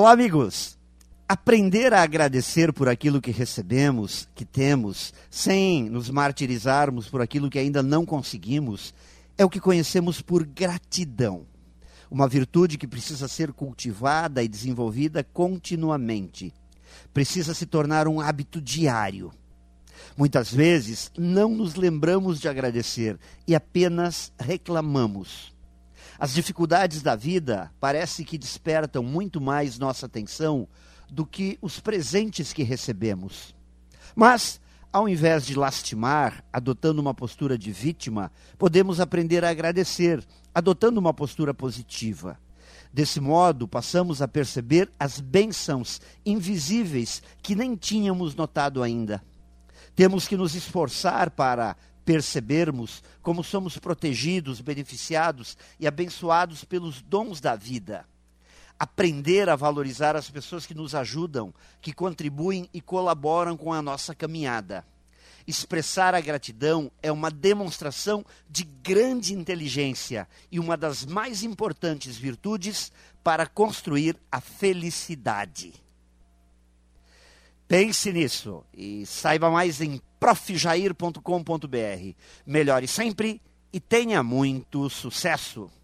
Olá, amigos! Aprender a agradecer por aquilo que recebemos, que temos, sem nos martirizarmos por aquilo que ainda não conseguimos, é o que conhecemos por gratidão. Uma virtude que precisa ser cultivada e desenvolvida continuamente. Precisa se tornar um hábito diário. Muitas vezes não nos lembramos de agradecer e apenas reclamamos. As dificuldades da vida parece que despertam muito mais nossa atenção do que os presentes que recebemos. Mas, ao invés de lastimar, adotando uma postura de vítima, podemos aprender a agradecer, adotando uma postura positiva. Desse modo, passamos a perceber as bênçãos invisíveis que nem tínhamos notado ainda. Temos que nos esforçar para percebermos como somos protegidos, beneficiados e abençoados pelos dons da vida. Aprender a valorizar as pessoas que nos ajudam, que contribuem e colaboram com a nossa caminhada. Expressar a gratidão é uma demonstração de grande inteligência e uma das mais importantes virtudes para construir a felicidade. Pense nisso e saiba mais em profjair.com.br. Melhore sempre e tenha muito sucesso!